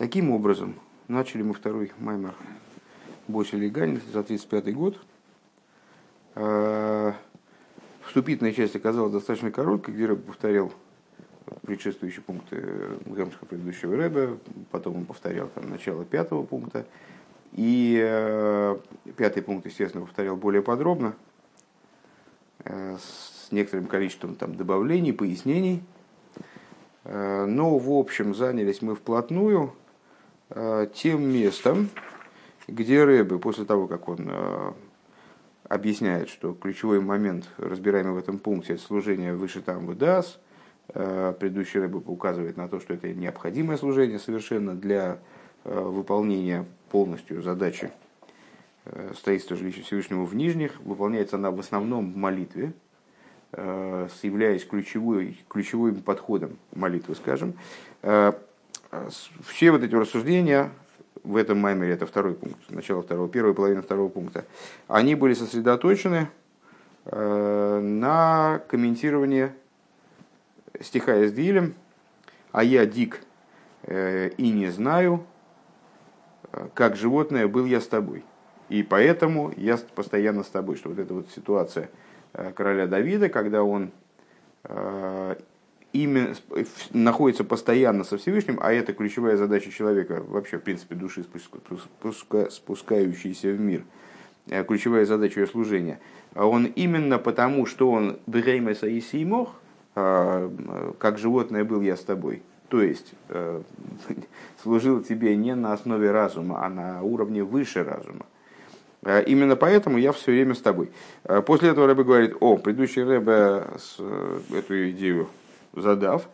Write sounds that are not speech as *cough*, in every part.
Таким образом, начали мы второй маймер Босили Ганин за 35 год. Э, вступительная часть оказалась достаточно короткой, где Рэб повторял предшествующие пункты Гамска предыдущего Рэба, потом он повторял там, начало пятого пункта. И э, пятый пункт, естественно, повторял более подробно, э, с некоторым количеством там, добавлений, пояснений. Э, но, в общем, занялись мы вплотную тем местом, где Рэбе, после того, как он э, объясняет, что ключевой момент, разбираемый в этом пункте, это служение выше там выдас, предыдущий Рэбе указывает на то, что это необходимое служение совершенно для выполнения полностью задачи строительства жилища Всевышнего в Нижних. Выполняется она в основном в молитве, являясь ключевой, ключевым подходом молитвы, скажем. Все вот эти рассуждения в этом маймере, это второй пункт, начало второго, первая половина второго пункта, они были сосредоточены э, на комментировании стиха с Дилем, а я дик э, и не знаю, э, как животное был я с тобой. И поэтому я постоянно с тобой. Что вот эта вот ситуация короля Давида, когда он именно находится постоянно со Всевышним, а это ключевая задача человека, вообще, в принципе, души, спускающейся в мир, э, ключевая задача ее служения, а он именно потому, что он Бреймеса и Сеймох, как животное был я с тобой, то есть э, *laughs* служил тебе не на основе разума, а на уровне выше разума. Э, именно поэтому я все время с тобой. После этого Рэбе говорит, о, предыдущий Рэбе эту идею задав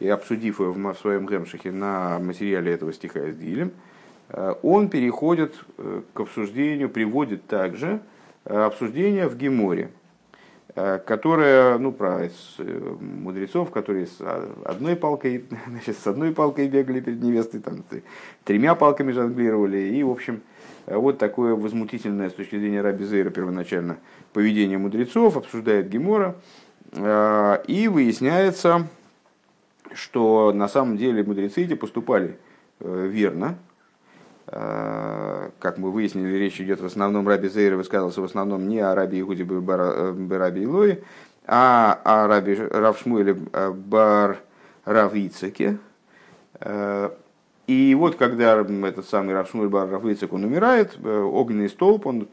и обсудив его в своем гемшихе на материале этого стиха с Дилем, э, он переходит э, к обсуждению, приводит также э, обсуждение в Геморе, которое, ну, про мудрецов, которые с одной палкой, *laughs* значит, с одной палкой бегали перед невестой, там, тремя палками жонглировали, и, в общем, вот такое возмутительное с точки зрения Раби Зейра первоначально поведение мудрецов, обсуждает Гемора, и выясняется, что на самом деле мудрецы эти поступали э, верно. Э, как мы выяснили, речь идет в основном, Раби Зейр высказался в основном не о Раби Игуде Бараби Илой, а о Раби Равшмуэле Бар Равицеке. И вот когда этот самый Равшмуэль Бар Равицек, он умирает, огненный столб, он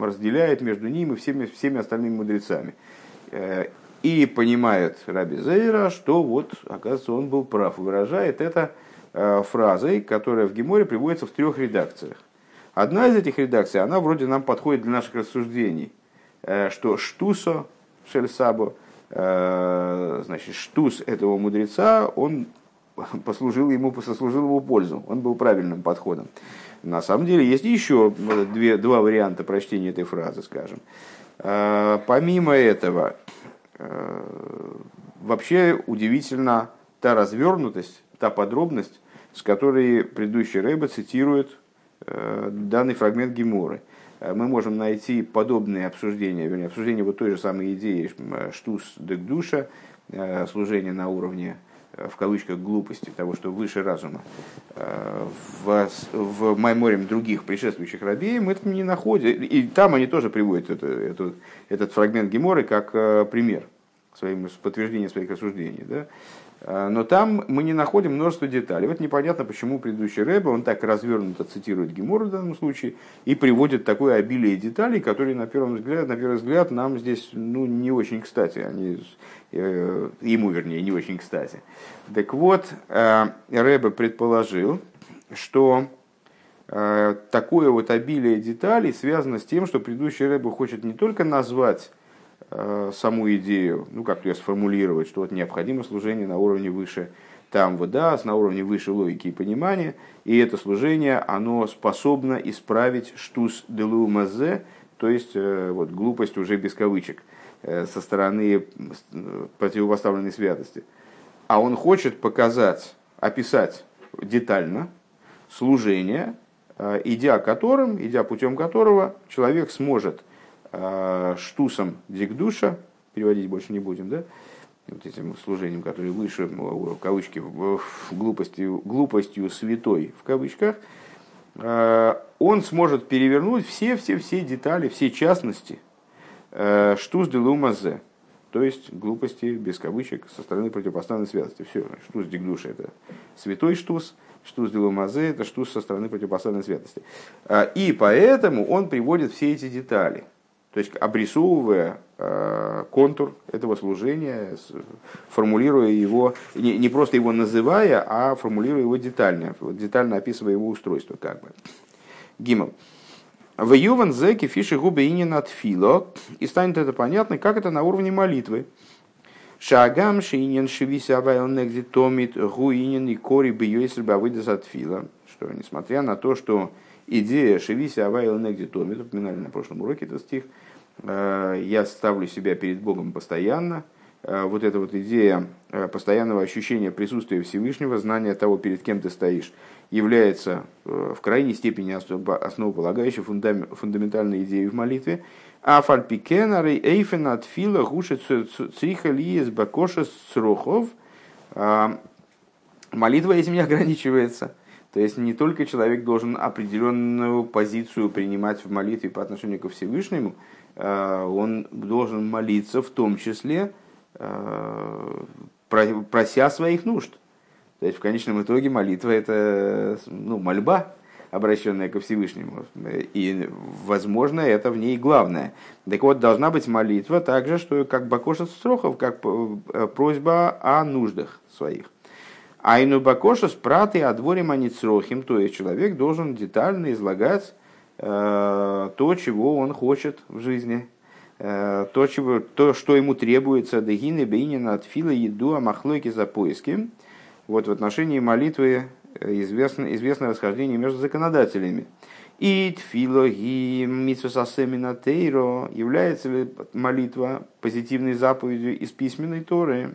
разделяет между ним и всеми, всеми остальными мудрецами. И понимает Раби Зейра, что вот, оказывается, он был прав. Выражает это э, фразой, которая в Геморе приводится в трех редакциях. Одна из этих редакций, она вроде нам подходит для наших рассуждений, э, что штусо шельсабо, э, значит, штус этого мудреца, он *laughs* послужил ему, сослужил ему пользу, он был правильным подходом. На самом деле есть еще две, два варианта прочтения этой фразы, скажем. Помимо этого, вообще удивительно та развернутость, та подробность, с которой предыдущий Рэба цитирует э, данный фрагмент Геморы. Э, мы можем найти подобные обсуждения, вернее, обсуждение вот той же самой идеи штус дек служение на уровне в кавычках глупости, того, что выше разума, в, в Майморем других предшествующих рабей мы это не находим. И там они тоже приводят это, это, этот фрагмент Геморы как пример своим, подтверждение своих рассуждений. Да? А, но там мы не находим множество деталей. Вот непонятно, почему предыдущий Рэбе, он так развернуто цитирует Гемор в данном случае и приводит такое обилие деталей, которые на первый взгляд, на первый взгляд нам здесь ну, не очень кстати. Они, э, ему, вернее, не очень кстати. Так вот, э, Рэбе предположил, что э, такое вот обилие деталей связано с тем, что предыдущий Рэбе хочет не только назвать саму идею, ну как ее сформулировать, что вот необходимо служение на уровне выше там вода, на уровне выше логики и понимания, и это служение, оно способно исправить штус делу мазе, то есть э, вот, глупость уже без кавычек, э, со стороны противопоставленной святости. А он хочет показать, описать детально служение, идя которым, идя путем которого человек сможет – Э, штусом дикдуша, переводить больше не будем, да, вот этим служением, которое выше, в кавычки, глупостью, глупостью святой, в кавычках, он сможет перевернуть все-все-все детали, все частности штуз де лумазе, то есть глупости, без кавычек, со стороны противопоставленной святости. Все, штуз дегдуша – это святой штуз, штуз де лумазе – это штуз со стороны противопоставленной святости. И поэтому он приводит все эти детали – то есть обрисовывая э, контур этого служения, формулируя его, не, просто его называя, а формулируя его детально, детально описывая его устройство. Как бы. Гимл. В Юван Зеки фиши губы инин от фило, и станет это понятно, как это на уровне молитвы. Шагам шинин шивися авайл негди томит гуинин и кори бы если выйдет от фила. Что, несмотря на то, что идея шивися авайл негди томит, упоминали на прошлом уроке этот стих, я ставлю себя перед Богом постоянно. Э, вот эта вот идея э, постоянного ощущения присутствия Всевышнего, знания того, перед кем ты стоишь, является в крайней степени основополагающей фундаментальной идеей в молитве. А фальпикенары эйфен от фила гушит цриха бакоша срухов. Молитва этим не ограничивается. То есть не только человек должен определенную позицию принимать в молитве по отношению ко Всевышнему, Э, он должен молиться в том числе, э, прося своих нужд. То есть в конечном итоге молитва это ну, мольба, обращенная ко Всевышнему. И, возможно, это в ней главное. Так вот, должна быть молитва также, что как Бакоша Строхов, как э, просьба о нуждах своих. Айну Бакоша с праты о дворе маницрохим, то есть человек должен детально излагать Э, то, чего он хочет в жизни, э, то, чего, то что ему требуется, дегины, бейнина, от фила, еду, а махлойки за поиски. Вот в отношении молитвы э, известно, известно расхождение между законодателями. И тфило ги митсусасемина тейро является ли молитва позитивной заповедью из письменной Торы?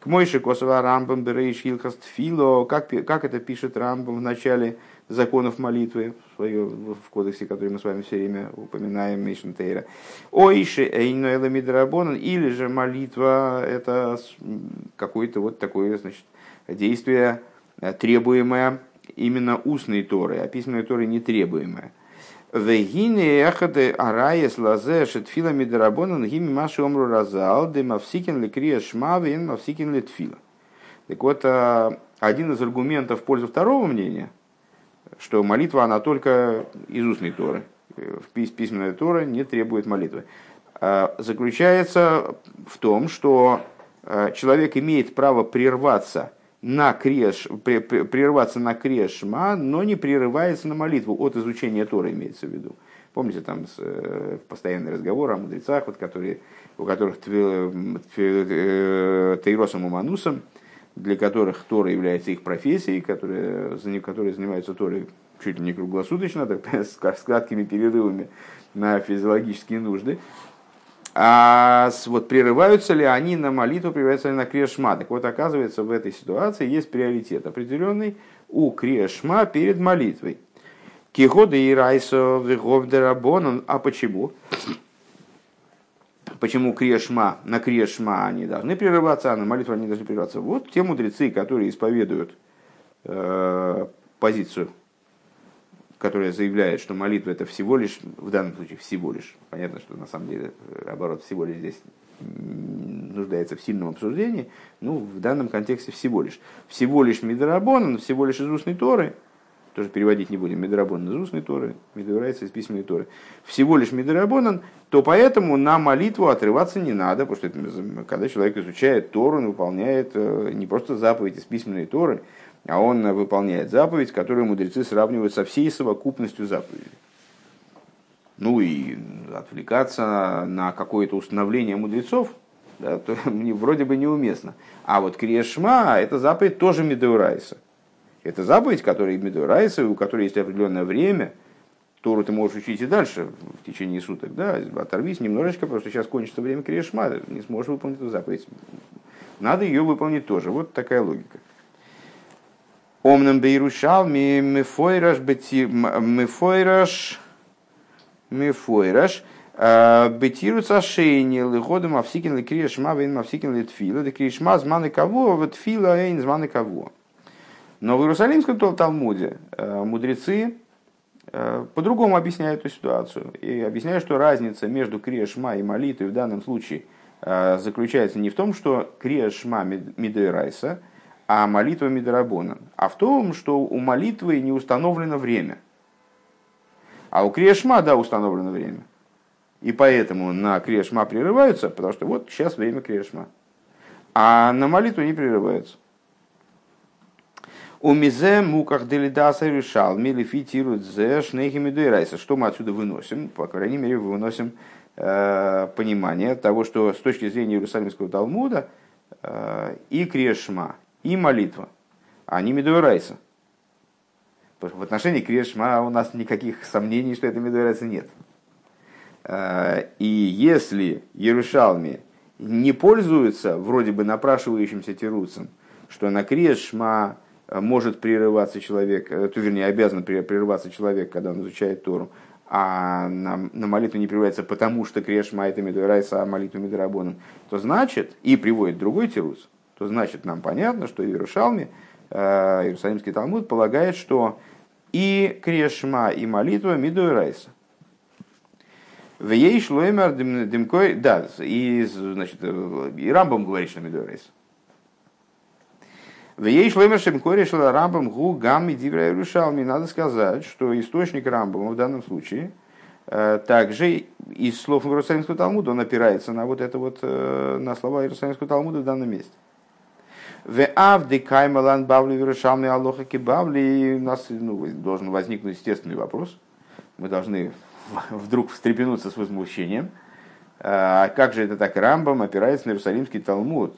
К Мойши Косова Рамбам Берейш Хилхаст Фило, как, как это пишет Рамбам в начале законов молитвы в, кодексе, который мы с вами все время упоминаем, Мишн Тейра. Ойши Эйноэла Мидрабонан, или же молитва это какое-то вот такое значит, действие, э, требуемое именно устной Торой, а письменной Торой не требуемое. Вегине эхады араес лазе шетфила мидрабонан гими маши омру разал де мавсикин ли крия шмавин мавсикин ли тфила. Так вот, э, один из аргументов в пользу второго мнения – что молитва, она только из устной Торы. Письменная Тора не требует молитвы. А, заключается в том, что а, человек имеет право прерваться на креш, прерваться на крешма, но не прерывается на молитву от изучения Торы, имеется в виду. Помните, там э, постоянный разговор о мудрецах, вот, которые, у которых э, Тейросом и Манусом, для которых Тора является их профессией, которые, которые занимаются Торой чуть ли не круглосуточно, так, *laughs* с, краткими перерывами на физиологические нужды. А вот прерываются ли они на молитву, прерываются ли на крешма? Так вот, оказывается, в этой ситуации есть приоритет определенный у крешма перед молитвой. Кихода и райсо в А почему? Почему крешма, на крешма они должны прерываться, а на молитву они должны прерываться? Вот те мудрецы, которые исповедуют э, позицию, которая заявляет, что молитва это всего лишь, в данном случае всего лишь, понятно, что на самом деле э, оборот всего лишь здесь нуждается в сильном обсуждении, ну, в данном контексте всего лишь. Всего лишь Мидарабон, всего лишь из устной Торы – тоже переводить не будем, Медрабон из устной Торы, Медорайца из письменной Торы, всего лишь Медрабонан, то поэтому на молитву отрываться не надо, потому что это, когда человек изучает Тору, он выполняет э, не просто заповедь из письменной Торы, а он выполняет заповедь, которую мудрецы сравнивают со всей совокупностью заповедей. Ну и отвлекаться на какое-то установление мудрецов, да, то *laughs* вроде бы неуместно. А вот Криешма – это заповедь тоже Медеурайса. Это заповедь, которая Медурайса, у которой есть определенное время. Тору ты можешь учить и дальше, в течение суток. Да? Оторвись немножечко, потому что сейчас кончится время Крешма, не сможешь выполнить эту заповедь. Надо ее выполнить тоже. Вот такая логика. Омнам бейрушал мефойраш мефойраш мефойраш Бетируется шейни, лыходом авсикин ли криешма, вейн авсикин ли тфила, криешма зманы кого, вот эйн зманы кого. Но в Иерусалимском Талмуде мудрецы по-другому объясняют эту ситуацию. И объясняют, что разница между криешма и молитвой в данном случае заключается не в том, что криешма мидейрайса, а молитва мидарабона, а в том, что у молитвы не установлено время. А у криешма, да, установлено время. И поэтому на Крешма прерываются, потому что вот сейчас время Крешма. А на молитву не прерываются. У мизе муках делидаса решал, милифитирует зе шнейхими дуэрайса. Что мы отсюда выносим? По крайней мере, выносим э, понимание того, что с точки зрения Иерусалимского Талмуда э, и Крешма, и молитва, они медуэрайса. В отношении Крешма у нас никаких сомнений, что это медуэрайса нет. Э, и если Ярушалми не пользуется вроде бы напрашивающимся тируцем, что на крест шма э, может прерываться человек, э, то вернее обязан прерываться человек, когда он изучает Тору, а на, на молитву не прерывается потому, что крешма это медуэрайса, а молитву медуэрабоном, то значит, и приводит другой тируц, то значит нам понятно, что Иерушалми, Иерусалимский Талмуд полагает, что и крешма, и молитва медуэрайса. В ей шлоймер димкой, да, и, значит, и Рамбам говорит, что Медорейс. В ей шлоймер шемкой решила Рамбам гу гамми дивра Иерушалми. Надо сказать, что источник Рамбама в данном случае э, также из слов Иерусалимского Талмуда он опирается на вот это вот, э, на слова Иерусалимского Талмуда в данном месте. В авды каймалан бавли Иерушалми алоха кибавли. У нас ну, должен возникнуть естественный вопрос. Мы должны *laughs* вдруг встрепенуться с возмущением. А как же это так Рамбам опирается на Иерусалимский Талмуд?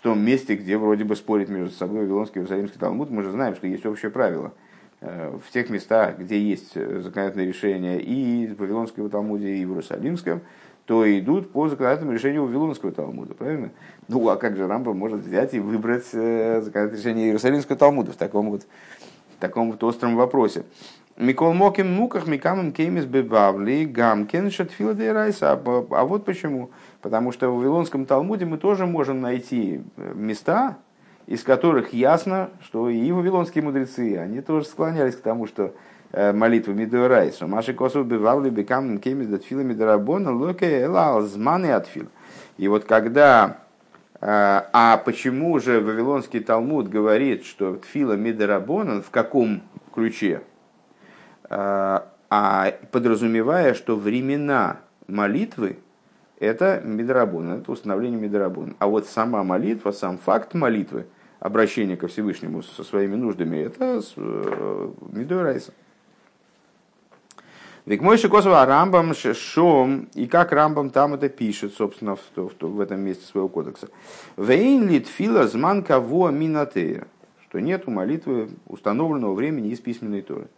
В том месте, где вроде бы спорит между собой Вавилонский и Иерусалимский Талмуд, мы же знаем, что есть общее правило. Э, в тех местах, где есть законодательное решение и в Вавилонском Талмуде, и в Иерусалимском, то идут по законодательному решению Вавилонского Талмуда, правильно? Ну, а как же Рамбам может взять и выбрать э, законодательное решение Иерусалимского Талмуда в таком вот, в таком вот остром вопросе? Микол Моким Муках Микамам Кеймис Бебавли Гамкин Шатфила Райса. А, а вот почему. Потому что в Вавилонском Талмуде мы тоже можем найти э, места, из которых ясно, что и вавилонские мудрецы, они тоже склонялись к тому, что э, молитва Мидуэрайсу. Маши Косов Бевавли Бекамам Кеймис Датфила Мидарабона Локе Элал Зманы Атфил. И вот когда э, а почему же Вавилонский Талмуд говорит, что Тфила Мидарабонан в каком ключе? а подразумевая, что времена молитвы это Мидрабун, это установление Мидрабун. А вот сама молитва, сам факт молитвы, обращение ко Всевышнему со своими нуждами, это э, Мидорайса. Ведь мой Шикосова Рамбам Шом, и как Рамбам там это пишет, собственно, в, в, в этом месте своего кодекса. Вейн литфила зман кого минатея, что нет у молитвы установленного времени из письменной торы.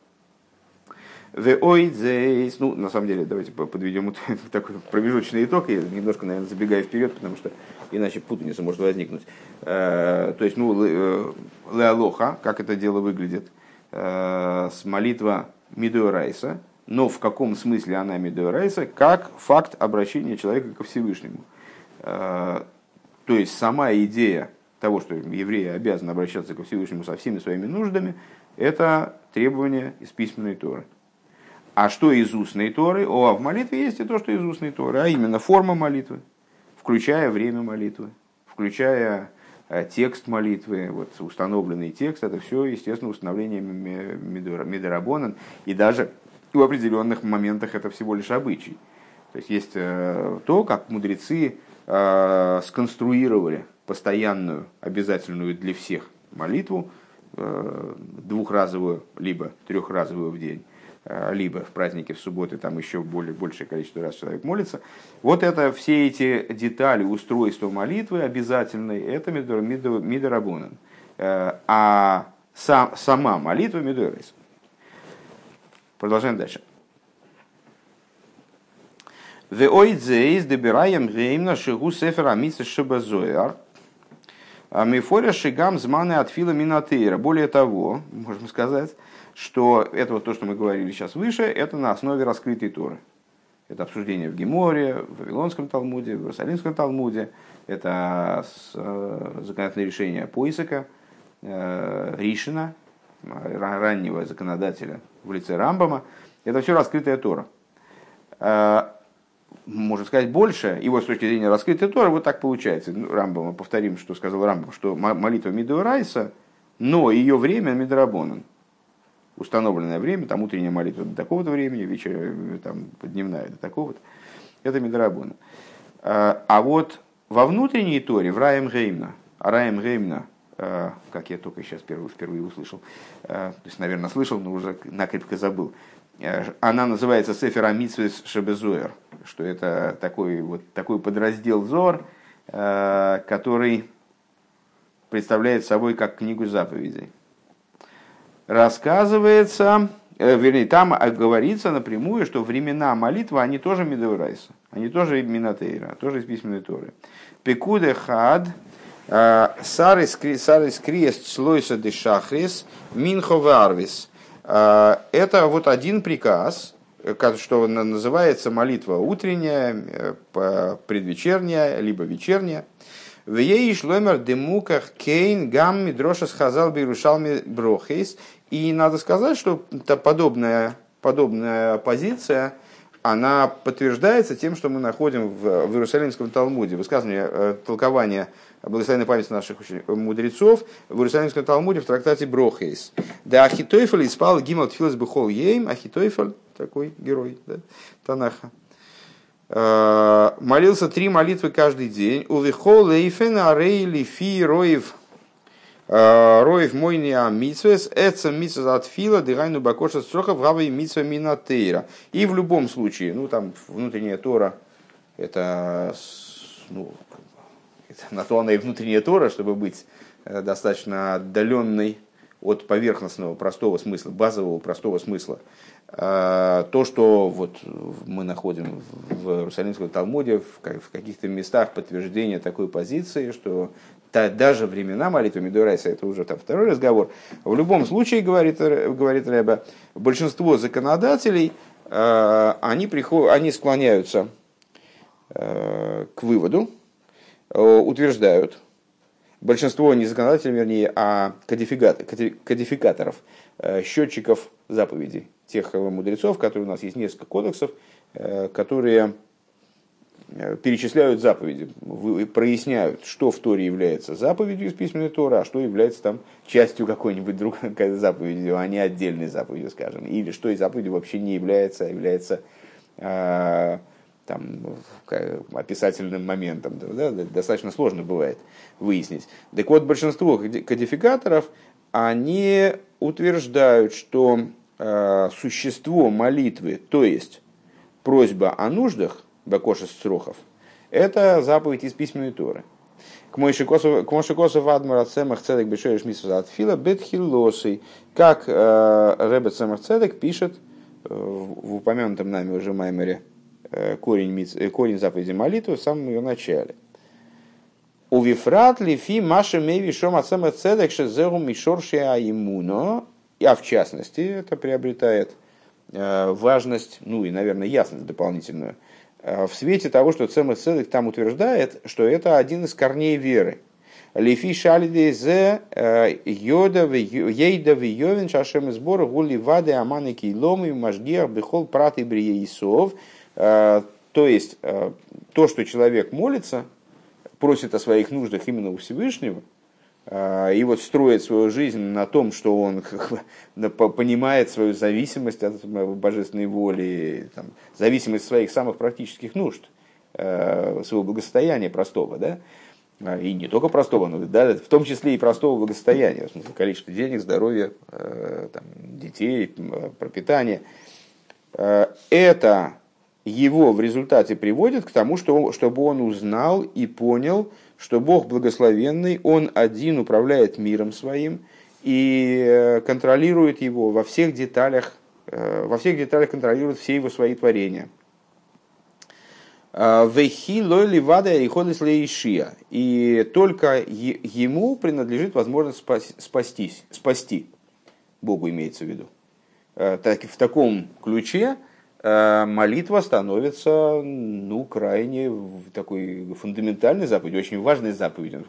Веойдзейс. Ну, на самом деле, давайте подведем *laughs* такой промежуточный итог. Я немножко, наверное, забегаю вперед, потому что иначе путаница может возникнуть. Э, то есть, ну, э, леалоха, как это дело выглядит, э, с молитва Мидуэрайса, но в каком смысле она Мидуэрайса, как факт обращения человека ко Всевышнему. То есть, сама идея того, что евреи обязаны обращаться ко Всевышнему со всеми своими нуждами, это требование из письменной Торы. А что из устной Торы? О, в молитве есть и то, что из устной Торы, а именно форма молитвы, включая время молитвы, включая э, текст молитвы, вот установленный текст, это все, естественно, установление Медорабонан, и даже в определенных моментах это всего лишь обычай. То есть есть э, то, как мудрецы э, сконструировали постоянную, обязательную для всех молитву, двухразовую, либо трехразовую в день, либо в праздники в субботы там еще более, большее количество раз человек молится. Вот это все эти детали устройства молитвы обязательной, это мидорабунан. Э, а сам, сама молитва мидорейс. Продолжаем дальше. Веойдзейс добираем геймна шигу сефер амиса шибазояр. А мифоря шигам зманы от фила минатейра. Более того, можем сказать, что это вот то, что мы говорили сейчас выше, это на основе раскрытой Торы. Это обсуждение в Геморе, в Вавилонском Талмуде, в Иерусалимском Талмуде. Это законодательное решение Поисака, Ришина, раннего законодателя в лице Рамбама. Это все раскрытая Тора можно сказать больше, его с точки зрения раскрытой Тора, вот так получается. Ну, Рамбам, мы повторим, что сказал Рамбам, что молитва Мидуарайса, но ее время Мидрабонан. Установленное время, там утренняя молитва до такого-то времени, вечер, там, дневная до такого-то. Это Мидрабонан. А, вот во внутренней Торе, в Раем Геймна, а Раем Геймна, а, как я только сейчас впервые, впервые услышал, а, то есть, наверное, слышал, но уже накрепко забыл, Э, она называется Сефер Амитсвес Шебезуэр, что это такой, вот, такой подраздел Зор, э, который представляет собой как книгу заповедей. Рассказывается, э, вернее, там говорится напрямую, что времена молитвы, они тоже Медеурайса, они тоже Минатейра, тоже из письменной Торы. Пекуде хад, сарис криест слойса де шахрис, минхо варвис – а, это вот один приказ, что называется молитва утренняя, э, предвечерняя, либо вечерняя. В ей шломер демуках кейн гам мидроша сказал бирушалми брохейс. И надо сказать, что подобная, подобная позиция, она подтверждается тем, что мы находим в, в Иерусалимском Талмуде, высказывание, э, толкование благословенной памяти наших мудрецов в Иерусалимском Талмуде в трактате Брохейс. Да Ахитойфель испал гимал тфилас бихол ейм, Ахитойфель, такой герой да, Танаха, э, молился три молитвы каждый день. Увихол лейфен арей лифи роев э, Роев мой не амитсвес, эца митсвес от фила, дыгайну бакоша строхов, гавай митсва минатейра. И в любом случае, ну там внутренняя Тора, это ну, на то она и внутренняя Тора, чтобы быть э, достаточно отдаленной от поверхностного простого смысла, базового простого смысла. А, то, что вот мы находим в Иерусалимском Талмуде, в каких-то местах подтверждение такой позиции, что даже времена молитвы Медурайса, это уже там второй разговор. В любом случае, говорит, говорит Рэба, большинство законодателей, э, они, приходят, они склоняются э, к выводу, утверждают, большинство не законодателей, вернее, а кодификаторов, э, счетчиков заповедей, тех мудрецов, которые у нас есть несколько кодексов, э, которые перечисляют заповеди, проясняют, что в Торе является заповедью из письменной Торы, а что является там частью какой-нибудь другой *laughs* заповеди, а не отдельной заповедью, скажем, или что из заповеди вообще не является, а является там, описательным моментом. Да, достаточно сложно бывает выяснить. Так вот, большинство кодификаторов, они утверждают, что э, существо молитвы, то есть просьба о нуждах, Бакоша Строхов, это заповедь из письменной Торы. К Мойшикосов Адмара Цемах Цедек Бешоиш Мисфаза Атфила Бетхилосой, как э, Ребет Цемах Цедек пишет э, в упомянутом нами уже Маймере Э, корень, э, корень заповеди молитвы в самом ее начале. У вифрат лифи маша меви шом ацема цедек шезеру мишорши аимуно. А в частности, это приобретает э, важность, ну и, наверное, ясность дополнительную, в свете того, что Цемах Цедек там утверждает, что это один из корней веры. Лифи шалиде зе йода ейда виовин шашем сбор гули вады аманы кейломы мажгиах бихол прат и бриеисов – Э, то есть, э, то, что человек молится, просит о своих нуждах именно у Всевышнего, э, и вот строит свою жизнь на том, что он *laughs* понимает свою зависимость от божественной воли, там, зависимость своих самых практических нужд, своего благосостояния простого, да, и не только простого, но да, в том числе и простого благосостояния, в смысле количество денег, здоровья, там, детей, пропитания. Это его в результате приводит к тому, что, чтобы он узнал и понял, что Бог благословенный, Он один управляет миром своим и э, контролирует его во всех деталях, э, во всех деталях контролирует все его свои творения. А, Вехи лойли вада и лейшия. И только ему принадлежит возможность спастись, спасти. Богу имеется в виду. Э, так, в таком ключе, молитва становится ну, крайне такой фундаментальной заповедью, очень важной заповедью.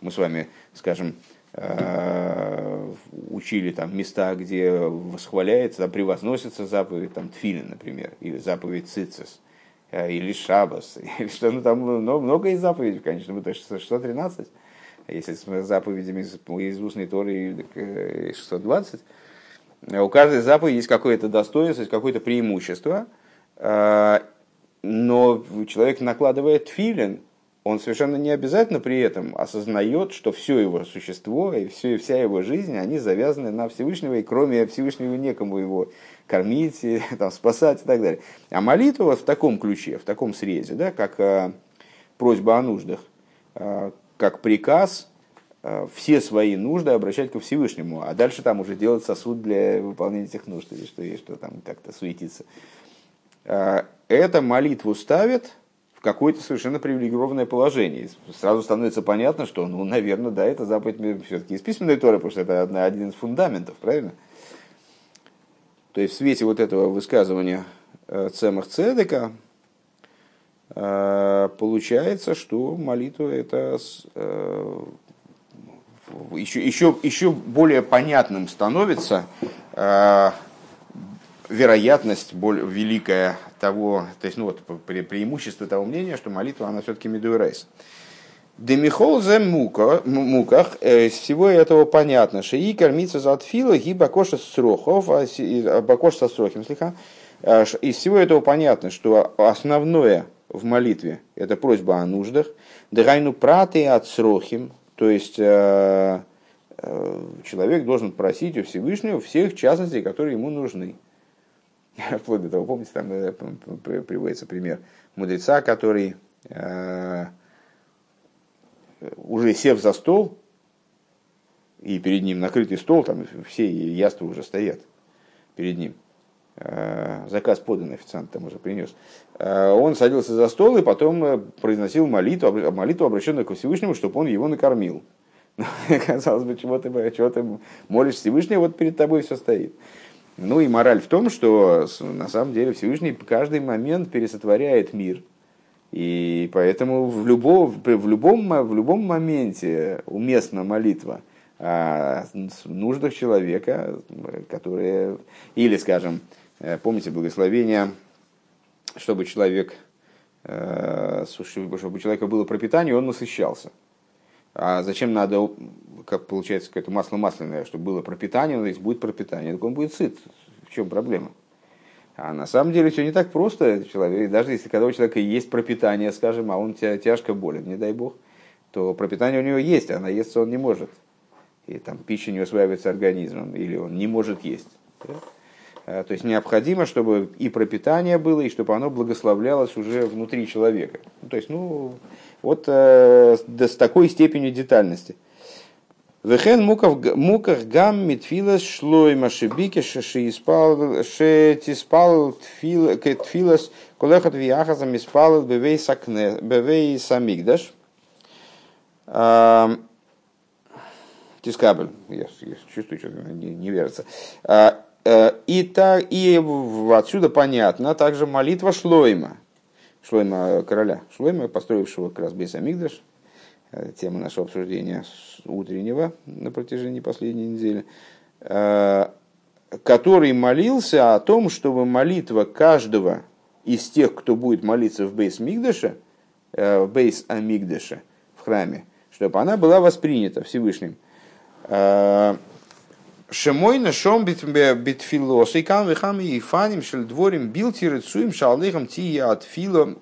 Мы с вами, скажем, э, учили там места, где восхваляется, превозносится заповедь, там тфилин, например, или заповедь цицис, или шабас, *laughs* или что ну, там много, много из заповедей, конечно, мы тоже 613 если с заповедями из устной Торы 620, э, у каждой заповеди есть какое-то достоинство, есть какое-то преимущество, э, но человек накладывает филин, он совершенно не обязательно при этом осознает, что все его существо и все, вся его жизнь, они завязаны на Всевышнего, и кроме Всевышнего некому его кормить, и, *laughs* там, спасать и так далее. А молитва в таком ключе, в таком срезе, да, как э, просьба о нуждах, как приказ э, все свои нужды обращать ко Всевышнему, а дальше там уже делать сосуд для выполнения этих нужд, или что, или что там как-то суетиться. Э, это молитву ставит в какое-то совершенно привилегированное положение. Сразу становится понятно, что, ну, наверное, да, это заповедь все-таки из письменной Торы, потому что это один из фундаментов, правильно? То есть в свете вот этого высказывания э, Цемах Цедека, Э, получается, что молитва это еще, еще, еще более понятным становится э, вероятность более великая того, то есть ну вот пре преимущество того мнения, что молитва она все-таки медуэрайс. Демихол зе муках, э, из всего этого понятно, что и кормиться за отфила, и бакоша срохов, а бакош со срохим, слегка. Из всего этого понятно, что основное в молитве. Это просьба о нуждах. Дыгайну праты от срохим, то есть э, э, человек должен просить у Всевышнего всех частностей, которые ему нужны. *laughs* Вплоть до того, помните, там э, приводится пример мудреца, который уже сев за стол, и перед ним накрытый стол, там все яства уже стоят перед ним – заказ подан, официант там уже принес, э, он садился за стол и потом э, произносил молитву, молитву, обращенную к Всевышнему, чтобы он его накормил. *laughs* Казалось бы, чего ты, чего ты молишь Всевышнего, вот перед тобой все стоит. Ну и мораль в том, что на самом деле Всевышний каждый момент пересотворяет мир. И поэтому в любом, в любом, в любом моменте уместна молитва о нуждах человека, которые, или, скажем, Э, помните благословение, чтобы человек, э, чтобы у человека было пропитание, он насыщался. А зачем надо, как получается, какое-то масло масляное, чтобы было пропитание, но если будет пропитание, так он будет сыт. В чем проблема? А на самом деле все не так просто. Человек, даже если когда у человека есть пропитание, скажем, а он тяжко болен, не дай бог, то пропитание у него есть, а наесться он не может. И там пища не усваивается организмом, или он не может есть. Э, то есть необходимо, чтобы и пропитание было, и чтобы оно благословлялось уже внутри человека. Ну, то есть, ну, вот э, с такой степенью детальности. Вехен муках гам митфилас шлой машибики шеиспал шетиспал тфилас колехат вияхазам испал бевей сакне бевей самигдаш. Тискабель, я, чувствую, что не, не верится. А, Э, и, так, и отсюда понятно также молитва Шлойма, Шлойма короля, Шлойма, построившего как раз Бейсамигдаш, э, тема нашего обсуждения утреннего на протяжении последней недели, э, который молился о том, чтобы молитва каждого из тех, кто будет молиться в Бейс Мигдаше, в Бейс Амигдаше, в храме, чтобы она была воспринята Всевышним. Шемой нашом битфилос, и кам вихами и фаним шель дворим бил тирецуем шалдыхам тия от фила.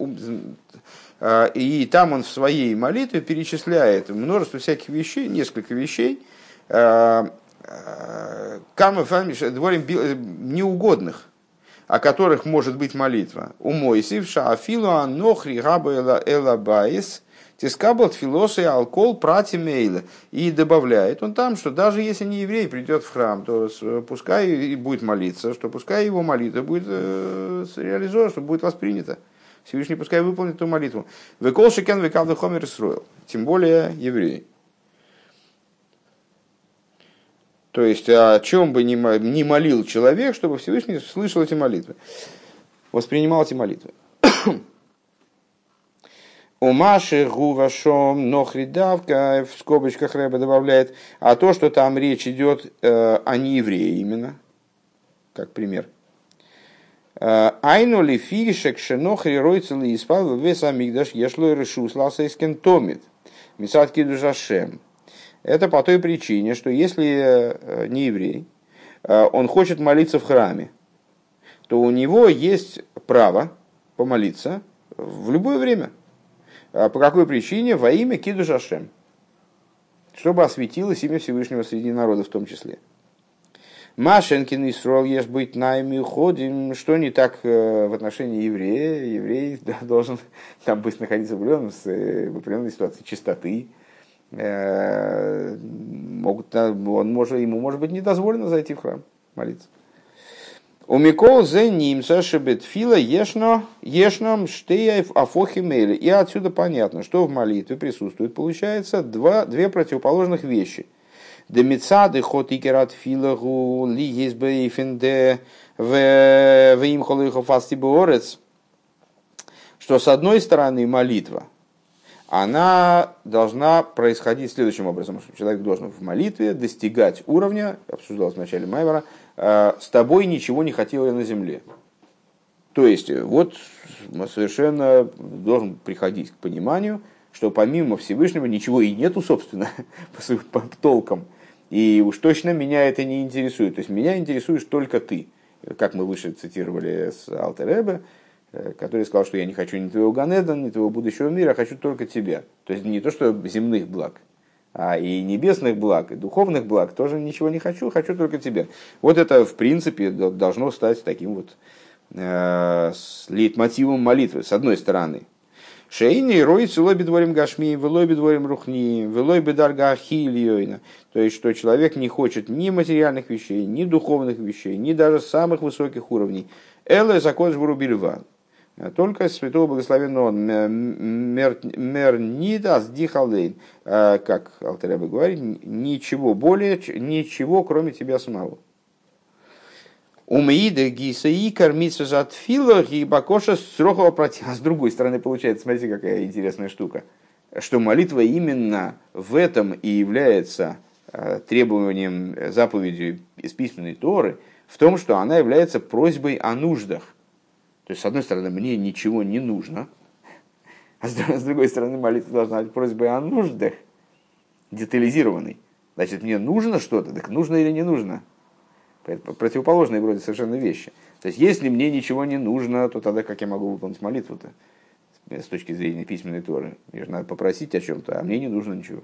И там он в своей молитве перечисляет множество всяких вещей, несколько вещей, кам и фаним дворим неугодных, о которых может быть молитва. У Мойсив шаафилу анохри габа эла баис – Тискабл филосы алкол прати мейла. И добавляет он там, что даже если не еврей придет в храм, то пускай будет молиться, что пускай его молитва будет э, реализована, что будет воспринята. Всевышний пускай выполнит эту молитву. Векол шекен векав хомер. Тем более евреи. То есть о чем бы ни молил человек, чтобы Всевышний слышал эти молитвы. воспринимал эти молитвы. *clears throat* У Маши Гувашом Нохридавка в скобочках Рэба добавляет, а то, что там речь идет э, о неевреи именно, как пример. Э, Айну ли фигишек шенохри ройцел и испал вес амигдаш ешло решу сласайскен томит. Мисад кидушашем. Это по той причине, что если э, не еврей, э, он хочет молиться в храме, то у него есть право помолиться в любое время – а по какой причине? Во имя Киду Жашем. Чтобы осветилось имя Всевышнего среди народа в том числе. Машенкин Исрол ешь быть нами уходим. Что не так э, в отношении еврея? Еврей *laughs* должен там быть находиться в определенной, в определенной ситуации чистоты. Э, могут, он может, ему может быть не дозволено зайти в храм молиться. У Микол зе нимса фила ешно ешном штеев афохи мели. И отсюда понятно, что в молитве присутствует, получается, два, две противоположных вещи. Демицады хот икерат филагу ли есть бейфенде в им холыхов астиборец. Что с одной стороны молитва, она должна происходить следующим образом. Человек должен в молитве достигать уровня, обсуждалось в начале Майвара, Э, с тобой ничего не хотел я на земле. То есть, э, вот совершенно должен приходить к пониманию, что помимо Всевышнего ничего и нету, собственно, *laughs* по, по толкам. И уж точно меня это не интересует. То есть, меня интересуешь только ты. Как мы выше цитировали с Алтеребе, который сказал, что я не хочу ни твоего Ганеда, ни твоего будущего мира, а хочу только тебя. То есть, не то, что земных благ, а и небесных благ, и духовных благ тоже ничего не хочу, хочу только тебя. Вот это, в принципе, должно стать таким вот э, лейтмотивом молитвы, с одной стороны. Шейни роится лоби дворим гашми, велой дворим рухни, велой дарга ахильёйна. То есть, что человек не хочет ни материальных вещей, ни духовных вещей, ни даже самых высоких уровней. Элэ закон жбурубильван только святого благословенного Мернидас Дихалдейн, э, как Алтаряба говорит, ничего более, ничего кроме тебя самого. Умеида гиса и кормиться за тфила и бакоша срохова против. А с другой стороны, получается, смотрите, какая интересная штука, что молитва именно в этом и является э, требованием, заповедью из письменной Торы, в том, что она является просьбой о нуждах то есть, с одной стороны, мне ничего не нужно, *laughs* а с другой стороны, молитва должна быть просьбой о нуждах, детализированной. Значит, мне нужно что-то, так нужно или не нужно? Противоположные вроде совершенно вещи. То есть, если мне ничего не нужно, то тогда как я могу выполнить молитву-то? С точки зрения письменной Торы. Мне же надо попросить о чем-то, а мне не нужно ничего.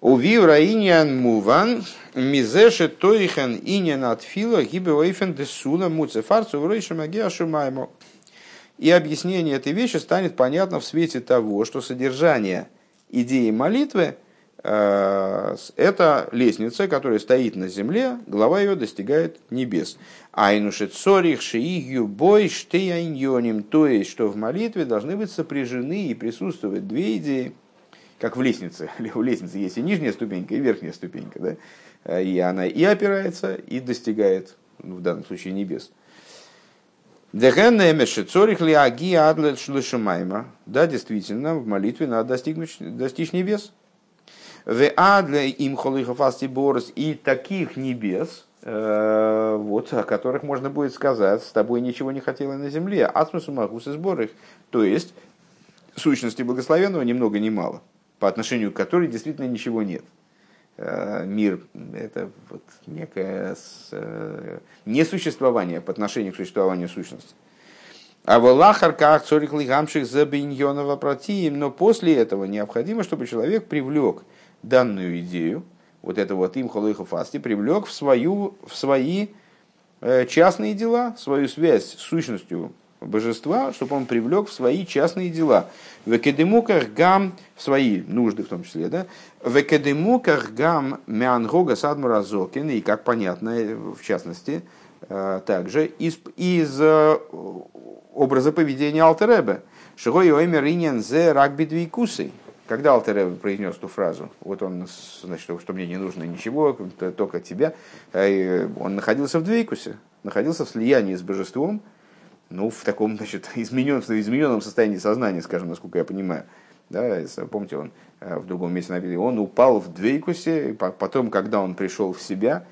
Увивра иньян муван, мизеше тойхан иньян атфила, гибе ойфен десула муцефарцу вройша магия шумаймо. И объяснение этой вещи станет понятно в свете того, что содержание идеи молитвы э, это лестница, которая стоит на земле, глава ее достигает небес. Айнушет сорих шиигью бой штеяйньоним, то есть, что в молитве должны быть сопряжены и присутствовать две идеи – как в лестнице. *laughs* У лестницы есть и нижняя ступенька, и верхняя ступенька. Да? И она и опирается, и достигает, ну, в данном случае, небес. Да, действительно, в молитве надо достигнуть, достичь небес. И таких небес, э, вот, о которых можно будет сказать, с тобой ничего не хотела на земле. Атмосу магус и сборых. То есть, сущности благословенного ни много ни мало по отношению к которой действительно ничего нет. Э, мир – это вот некое э, несуществование по отношению к существованию сущности. А в Аллахарках цорих лигамших забиньонова протиим, но после этого необходимо, чтобы человек привлек данную идею, вот это вот им фасти, привлек в, свою, в свои э, частные дела, свою связь с сущностью божества, чтобы он привлек в свои частные дела. В экадемуках гам, в свои нужды в том числе, да, в экадемуках гам мянгога садмуразокин, и как понятно, в частности, э, также из, из э, образа поведения Алтеребе. Шигой оймер иньян зе рагбидвикусей. Когда Алтеребе произнес эту фразу, вот он, значит, что мне не нужно ничего, только тебя, э, он находился в Двейкусе, находился в слиянии с божеством, ну, в таком, значит, *laughs* измененном, измененном состоянии сознания, скажем, насколько я понимаю. Да, помните, он в другом месте написано, он упал в двейкусе, потом, когда он пришел в себя,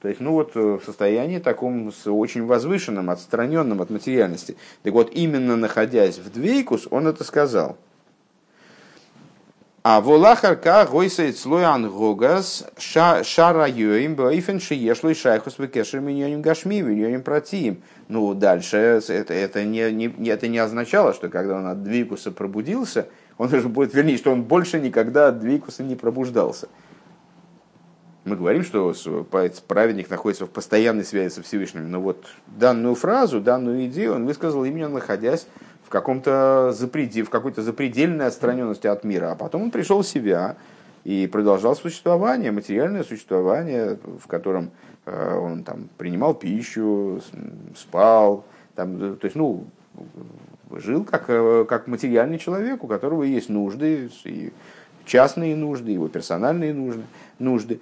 то есть, ну вот в состоянии таком с очень возвышенным, отстраненным от материальности. Так вот, именно находясь в двейкус, он это сказал – а волахарка гойсает слой ангогас шара йоим баифен шиешлой шайхус векешер миньоним гашми миньоним протиим. Ну, дальше это, это, не, не, это не означало, что когда он от двигуса пробудился, он же будет, вернее, что он больше никогда от двигуса не пробуждался. Мы говорим, что праведник находится в постоянной связи со Всевышним, но вот данную фразу, данную идею он высказал именно находясь в, каком-то запреде, в какой-то запредельной отстраненности от мира. А потом он пришел в себя и продолжал существование, материальное существование, в котором э, он там, принимал пищу, спал, там, то есть, ну, жил как, э, как материальный человек, у которого есть нужды, и частные нужды, его персональные нужды. нужды.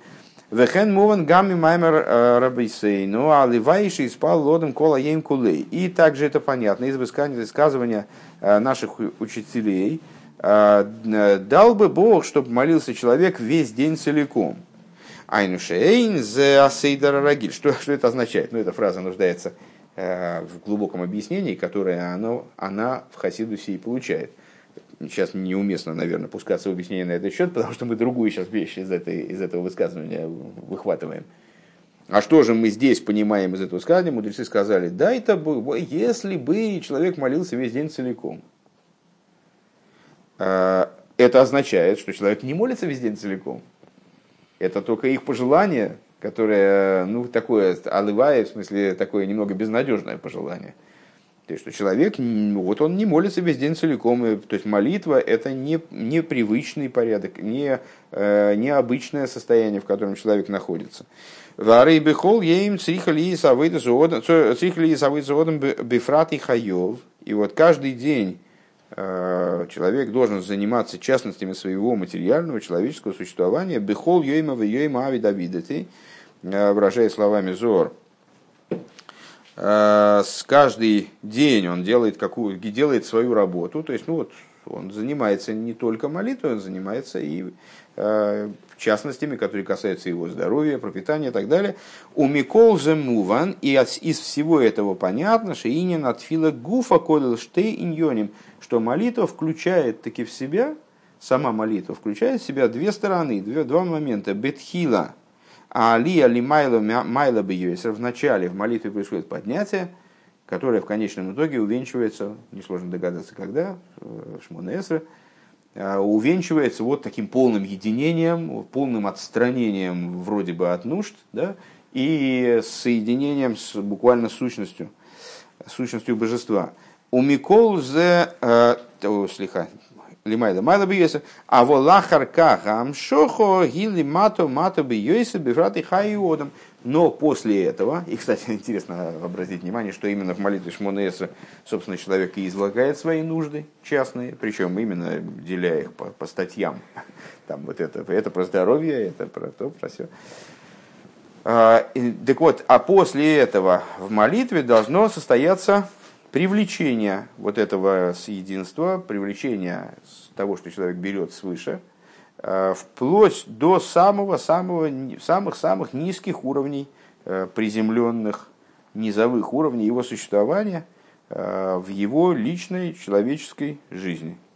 Вехен муван гамми маймер э, рабисей, ну а ливайший спал лодом кола ем кулей. И также это понятно из высказывания э, наших учителей. Э, дал бы Бог, чтобы молился человек весь день целиком. Айнушейн зе асейдара рагиль. Что, что это означает? Ну, эта фраза нуждается в глубоком объяснении, которое она, она в Хасидусе и получает сейчас неуместно, наверное, пускаться в объяснение на этот счет, потому что мы другую сейчас вещь из, этой, из этого высказывания выхватываем. А что же мы здесь понимаем из этого высказывания? Мудрецы сказали, да, это бы, если бы человек молился весь день целиком. А, это означает, что человек не молится весь день целиком. Это только их пожелание, которое, ну, такое алывая, в смысле, такое немного безнадежное пожелание – то есть, что человек, вот он не молится весь день целиком. То есть, молитва – это не, не привычный порядок, не, э, необычное состояние, в котором человек находится. Варей бехол ейм црихали заводом бифрат и хаев. И вот каждый день э, человек должен заниматься частностями своего материального человеческого существования. Бехол йойма в йойма авидавидати, э, выражая словами Зор – Э, с каждый день он делает, какую, делает свою работу, то есть ну вот, он занимается не только молитвой, он занимается и э, частностями, которые касаются его здоровья, пропитания и так далее. У Микол же Муван, и из всего этого понятно, что инин отфила гуфа колил штей иньоним, что молитва включает таки в себя, сама молитва включает в себя две стороны, две, два момента. Бетхила – а Алия ли Майла Майла Бьюисер в начале в молитве происходит поднятие, которое в конечном итоге увенчивается, несложно догадаться, когда, в Шмонесре, а, увенчивается вот таким полным единением, полным отстранением вроде бы от нужд, да, и соединением с буквально сущностью, сущностью божества. У Микол зе, э, слегка, лимайда майда бьеса, а волахар кахам шохо гили мато мато бьеса бифраты хайодом. Но после этого, и, кстати, *laughs* интересно обратить внимание, что именно в молитве Шмонеса, собственно, человек и излагает свои нужды частные, причем именно деля их по, по статьям. *laughs* Там вот это, это про здоровье, это про то, про все. А, так вот, а после этого в молитве должно состояться привлечение вот этого единства, привлечение того, что человек берет свыше, э, вплоть до самого-самого, самых-самых низких уровней, э, приземленных, низовых уровней его существования э, в его личной человеческой жизни –